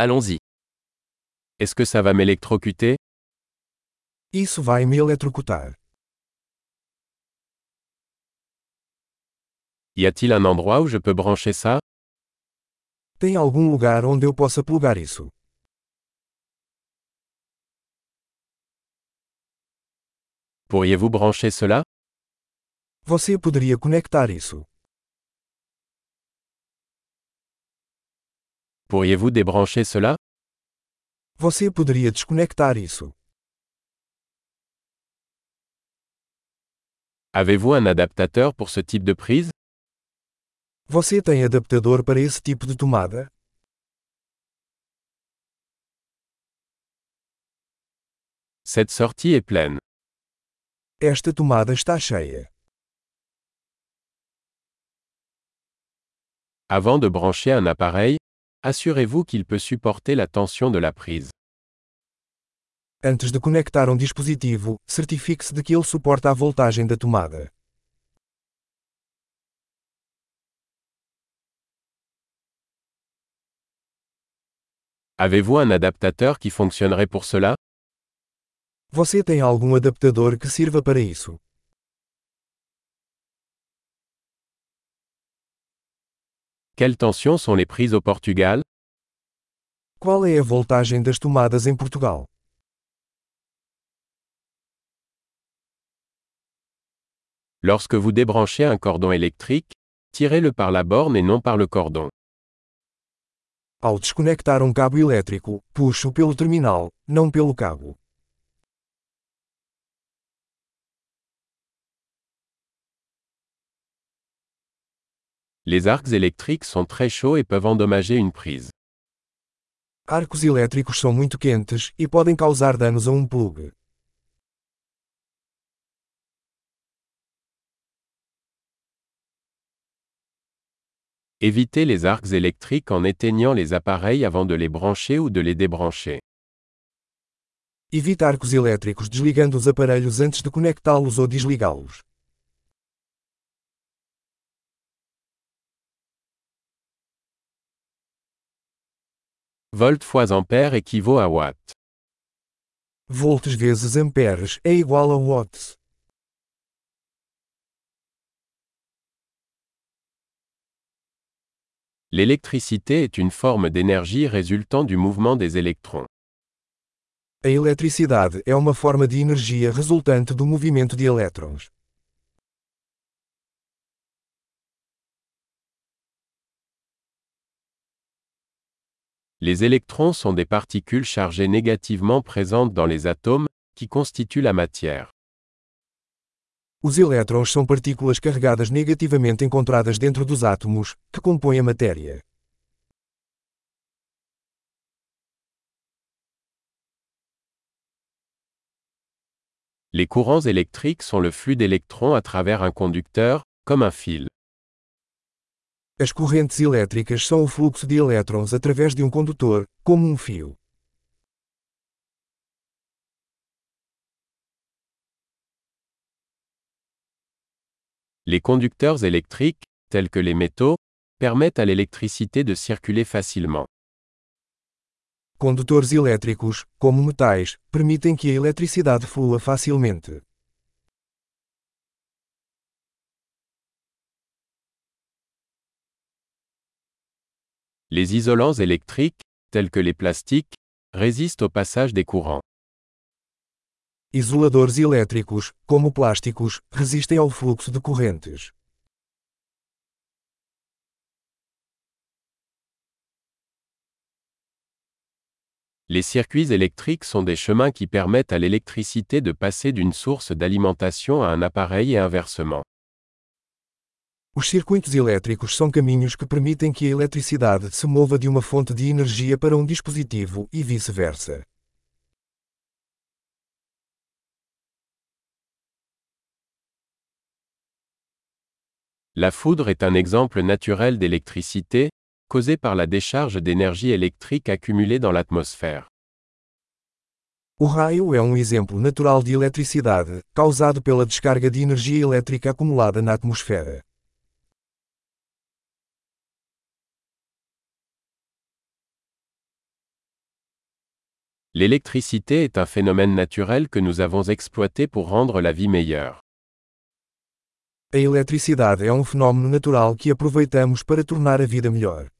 Allons-y. Est-ce que ça va m'électrocuter? Isso vai me eletrocutar. Y a-t-il un endroit où je peux brancher ça? Tem algum lugar onde eu possa plugar isso? Pourriez-vous brancher cela? Você poderia conectar isso? Pourriez-vous débrancher cela? Você poderia desconectar isso? Avez-vous un adaptateur pour ce type de prise? Você tem adaptador para esse tipo de tomada? Cette sortie est pleine. Esta tomada está cheia. Avant de brancher un appareil, assurez-vous qu'il peut supporter la tension de la prise. Antes de conectar um dispositivo, certifique-se de que ele suporta a voltagem da tomada. Avez-vous un adaptateur qui fonctionnerait pour cela? Você tem algum adaptador que sirva para isso? Quelles tensions sont les prises au Portugal? Qual é a voltagem das tomadas em Portugal? Lorsque vous débranchez un cordon électrique, tirez-le par la borne et non par le cordon. Ao desconectar um cabo elétrico, puxo pelo terminal, não pelo cabo. Les arcs électriques sont très chauds et peuvent endommager une prise. Arcos elétricos são muito quentes e podem causar danos a um plug. Évitez les arcs électriques en éteignant les appareils avant de les brancher ou de les débrancher. Evite arcos elétricos desligando os aparelhos antes de conectá-los ou desligá-los. Volt fois ampère équivaut à watt. Volts vezes amperes é igual a watts. L'électricité est une forme d'énergie résultant du mouvement des électrons. A eletricidade é uma forma de energia resultante do movimento de elétrons. Les électrons sont des particules chargées négativement présentes dans les atomes, qui constituent la matière. Os elétrons são partículas carregadas negativamente encontradas dentro dos átomos, que compõem a matéria. Les courants électriques sont le flux d'électrons à travers un conducteur, comme un fil. As correntes elétricas são o fluxo de elétrons através de um condutor, como um fio. Les conducteurs électriques, tels que les métaux, permettent à l'électricité de circuler facilement. Condutores elétricos, como metais, permitem que a eletricidade flua facilmente. Les isolants électriques, tels que les plastiques, résistent au passage des courants. Isoladores elétricos, como plásticos, resistem ao fluxo de correntes. Les circuits électriques sont des chemins qui permettent à l'électricité de passer d'une source d'alimentation à un appareil et inversement. Os circuitos elétricos são caminhos que permitem que a eletricidade se mova de uma fonte de energia para um dispositivo e vice-versa. La foudre est un exemple naturel d'électricité, causée par la décharge d'énergie électrique accumulée dans l'atmosphère. O raio é um exemplo natural de eletricidade, causado pela descarga de energia elétrica acumulada na atmosfera. L'électricité est un phénomène naturel que nous avons exploité pour rendre la vie meilleure. A eletricidade é um fenômeno natural que aproveitamos para tornar a vida melhor.